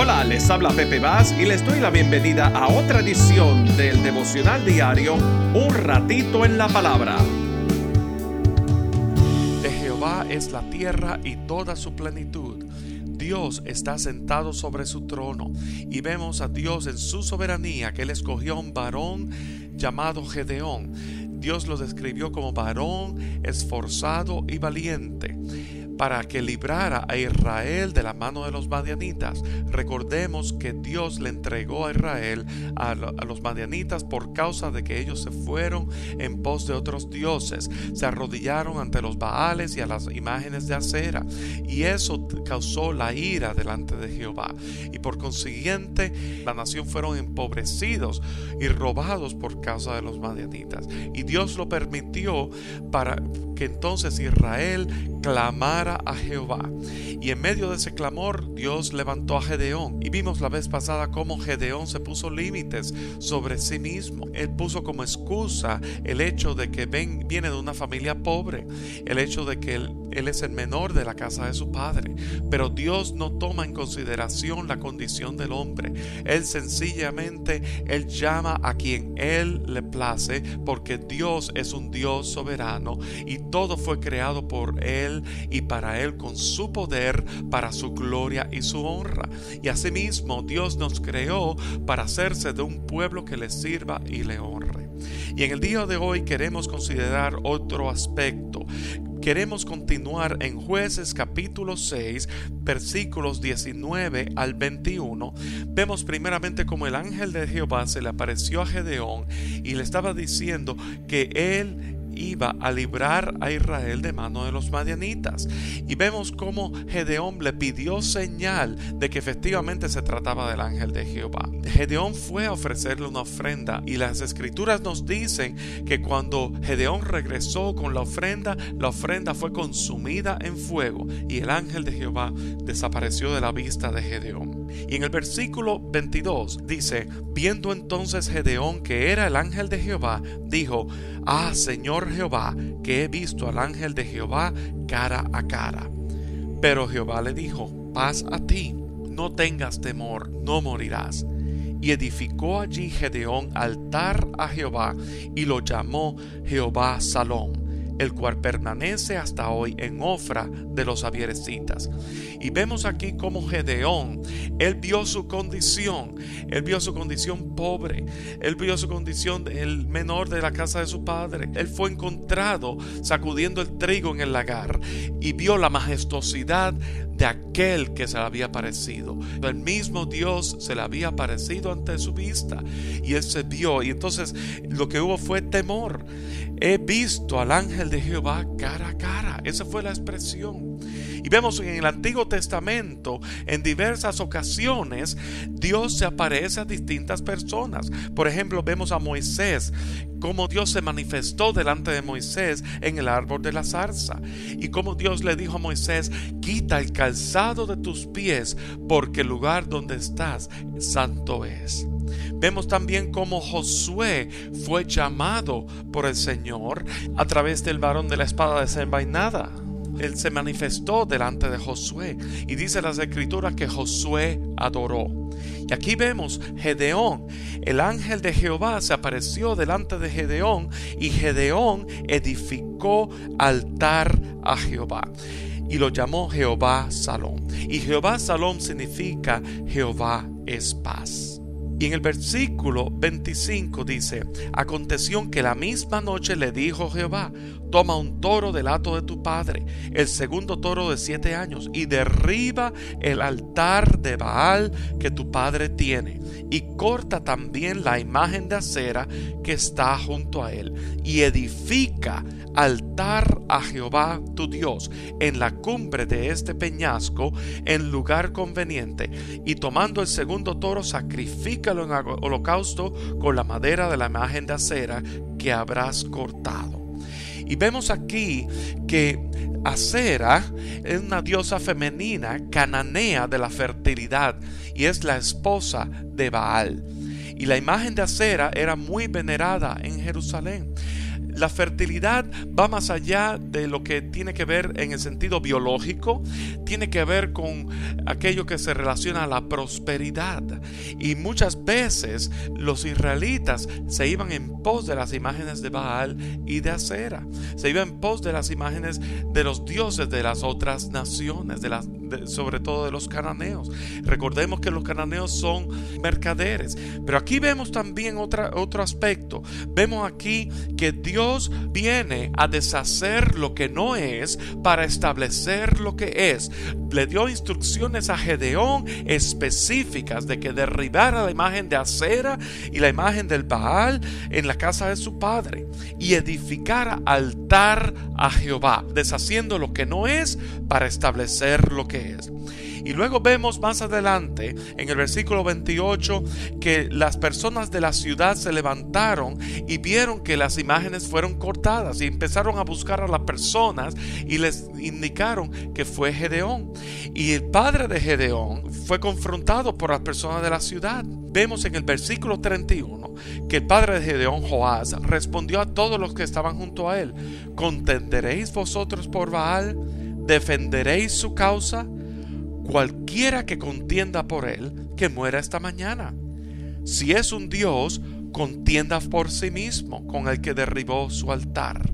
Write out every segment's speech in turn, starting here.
Hola, les habla Pepe Vaz y les doy la bienvenida a otra edición del devocional diario Un ratito en la palabra. De Jehová es la tierra y toda su plenitud. Dios está sentado sobre su trono y vemos a Dios en su soberanía que él escogió un varón llamado Gedeón. Dios lo describió como varón esforzado y valiente para que librara a Israel de la mano de los madianitas. Recordemos que Dios le entregó a Israel a, los madianitas por causa de que ellos se fueron en pos de otros dioses, se arrodillaron ante los baales y a las imágenes de acera, y eso causó la ira delante de Jehová. Y por consiguiente, la nación fueron empobrecidos y robados por causa de los madianitas. Y Dios lo permitió para que entonces Israel clamara a Jehová. Y en medio de ese clamor Dios levantó a Gedeón. Y vimos la vez pasada cómo Gedeón se puso límites sobre sí mismo. Él puso como excusa el hecho de que ven, viene de una familia pobre, el hecho de que él, él es el menor de la casa de su padre. Pero Dios no toma en consideración la condición del hombre. Él sencillamente, él llama a quien él le place porque Dios es un Dios soberano y todo fue creado por él y para Él con su poder, para su gloria y su honra. Y asimismo Dios nos creó para hacerse de un pueblo que le sirva y le honre. Y en el día de hoy queremos considerar otro aspecto queremos continuar en jueces capítulo 6 versículos 19 al 21, vemos primeramente como el ángel de Jehová se le apareció a Gedeón y le estaba diciendo que él iba a librar a Israel de mano de los madianitas. Y vemos cómo Gedeón le pidió señal de que efectivamente se trataba del ángel de Jehová. Gedeón fue a ofrecerle una ofrenda y las escrituras nos dicen que cuando Gedeón regresó con la ofrenda, la ofrenda fue consumida en fuego y el ángel de Jehová desapareció de la vista de Gedeón. Y en el versículo 22 dice, viendo entonces Gedeón que era el ángel de Jehová, dijo, Ah, Señor Jehová, que he visto al ángel de Jehová cara a cara. Pero Jehová le dijo, paz a ti, no tengas temor, no morirás. Y edificó allí Gedeón altar a Jehová y lo llamó Jehová Salón el cual permanece hasta hoy en Ofra de los Avierecitas. Y vemos aquí como Gedeón, él vio su condición, él vio su condición pobre, él vio su condición el menor de la casa de su padre. Él fue encontrado sacudiendo el trigo en el lagar y vio la majestuosidad de aquel que se le había aparecido. El mismo Dios se le había aparecido ante su vista y él se vio y entonces lo que hubo fue temor. He visto al ángel de Jehová cara a cara. Esa fue la expresión. Y vemos en el Antiguo Testamento, en diversas ocasiones, Dios se aparece a distintas personas. Por ejemplo, vemos a Moisés, cómo Dios se manifestó delante de Moisés en el árbol de la zarza. Y cómo Dios le dijo a Moisés, quita el calzado de tus pies, porque el lugar donde estás santo es. Vemos también cómo Josué fue llamado por el Señor a través del varón de la espada desenvainada él se manifestó delante de Josué y dice las escrituras que Josué adoró. Y aquí vemos Gedeón, el ángel de Jehová se apareció delante de Gedeón y Gedeón edificó altar a Jehová y lo llamó Jehová Salón. Y Jehová Salón significa Jehová es paz. Y en el versículo 25 dice, aconteció que la misma noche le dijo Jehová, toma un toro del hato de tu padre, el segundo toro de siete años, y derriba el altar de Baal que tu padre tiene, y corta también la imagen de acera que está junto a él, y edifica altar a Jehová tu Dios en la cumbre de este peñasco en lugar conveniente y tomando el segundo toro sacrifícalo en holocausto con la madera de la imagen de acera que habrás cortado. Y vemos aquí que Acera es una diosa femenina cananea de la fertilidad y es la esposa de Baal. Y la imagen de Acera era muy venerada en Jerusalén la fertilidad va más allá de lo que tiene que ver en el sentido biológico, tiene que ver con aquello que se relaciona a la prosperidad. Y muchas veces los israelitas se iban en pos de las imágenes de Baal y de Acera, se iban en pos de las imágenes de los dioses de las otras naciones, de las, sobre todo de los cananeos. Recordemos que los cananeos son mercaderes, pero aquí vemos también otro aspecto. Vemos aquí que Dios viene a deshacer lo que no es para establecer lo que es. Le dio instrucciones a Gedeón específicas de que derribara la imagen de acera y la imagen del Baal en la casa de su padre y edificara altar a Jehová, deshaciendo lo que no es para establecer lo que es. Y luego vemos más adelante en el versículo 28 que las personas de la ciudad se levantaron y vieron que las imágenes fueron cortadas y empezaron a buscar a las personas y les indicaron que fue Gedeón. Y el padre de Gedeón fue confrontado por las personas de la ciudad. Vemos en el versículo 31 que el padre de Gedeón, Joás, respondió a todos los que estaban junto a él, ¿contenderéis vosotros por Baal? ¿Defenderéis su causa? Cualquiera que contienda por él, que muera esta mañana. Si es un Dios, contienda por sí mismo con el que derribó su altar.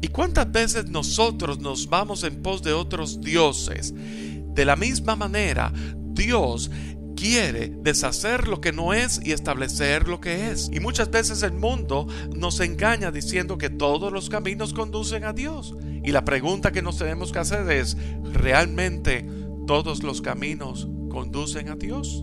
¿Y cuántas veces nosotros nos vamos en pos de otros dioses? De la misma manera, Dios quiere deshacer lo que no es y establecer lo que es. Y muchas veces el mundo nos engaña diciendo que todos los caminos conducen a Dios. Y la pregunta que nos tenemos que hacer es, ¿realmente todos los caminos conducen a Dios.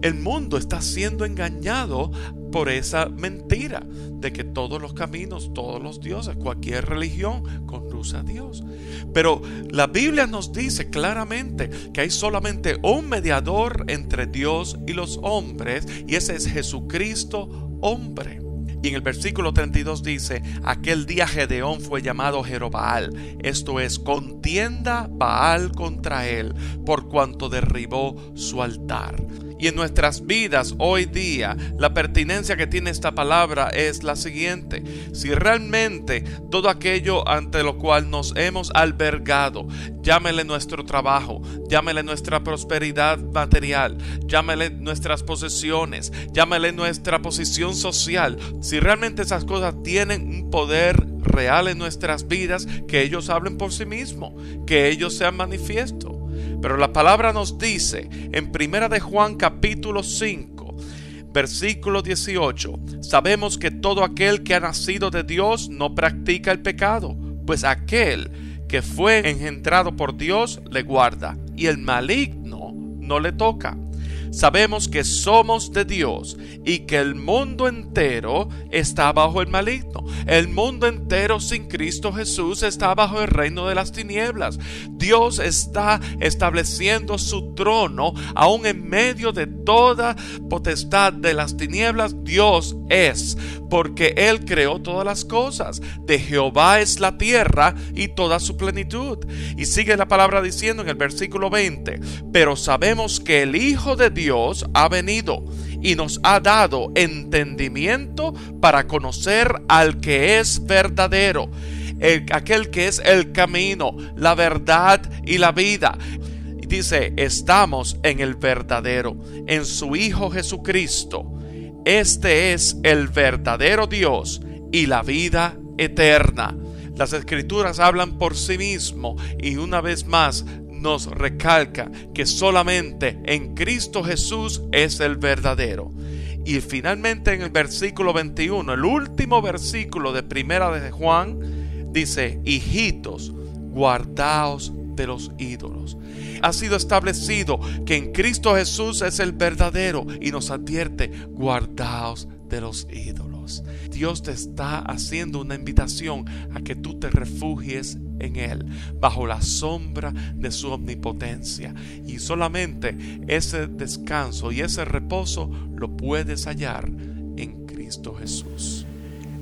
El mundo está siendo engañado por esa mentira de que todos los caminos, todos los dioses, cualquier religión conduce a Dios. Pero la Biblia nos dice claramente que hay solamente un mediador entre Dios y los hombres y ese es Jesucristo hombre. Y en el versículo 32 dice, aquel día Gedeón fue llamado Jerobaal, esto es, contienda Baal contra él, por cuanto derribó su altar. Y en nuestras vidas hoy día, la pertinencia que tiene esta palabra es la siguiente. Si realmente todo aquello ante lo cual nos hemos albergado, llámele nuestro trabajo, llámele nuestra prosperidad material, llámele nuestras posesiones, llámele nuestra posición social, si realmente esas cosas tienen un poder real en nuestras vidas, que ellos hablen por sí mismos, que ellos sean manifiesto. Pero la palabra nos dice en Primera de Juan capítulo 5, versículo 18, sabemos que todo aquel que ha nacido de Dios no practica el pecado, pues aquel que fue engendrado por Dios le guarda y el maligno no le toca sabemos que somos de Dios y que el mundo entero está bajo el maligno. El mundo entero sin Cristo Jesús está bajo el reino de las tinieblas. Dios está estableciendo su trono aún en medio de toda potestad de las tinieblas. Dios es, porque Él creó todas las cosas. De Jehová es la tierra y toda su plenitud. Y sigue la palabra diciendo en el versículo 20, pero sabemos que el Hijo de Dios ha venido y nos ha dado entendimiento para conocer al que es verdadero, aquel que es el camino, la verdad y la vida. Dice, estamos en el verdadero, en su Hijo Jesucristo. Este es el verdadero Dios y la vida eterna. Las escrituras hablan por sí mismo y una vez más nos recalca que solamente en Cristo Jesús es el verdadero. Y finalmente en el versículo 21, el último versículo de Primera de Juan, dice, hijitos, guardaos de los ídolos. Ha sido establecido que en Cristo Jesús es el verdadero y nos advierte, guardaos de los ídolos. Dios te está haciendo una invitación a que tú te refugies en Él, bajo la sombra de su omnipotencia. Y solamente ese descanso y ese reposo lo puedes hallar en Cristo Jesús.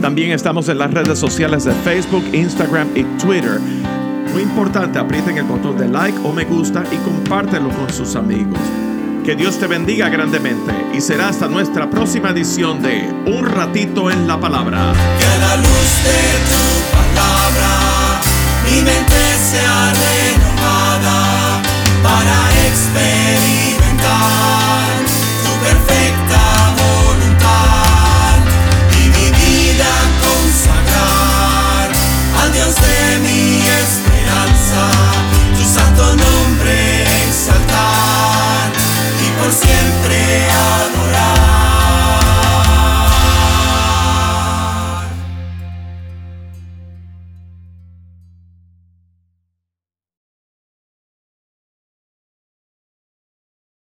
También estamos en las redes sociales de Facebook, Instagram y Twitter. Muy importante, aprieten el botón de like o me gusta y compártelo con sus amigos. Que Dios te bendiga grandemente y será hasta nuestra próxima edición de Un ratito en la palabra. Que la luz de tu palabra mi mente sea renovada para experimentar tu perfecta Adiós de mi.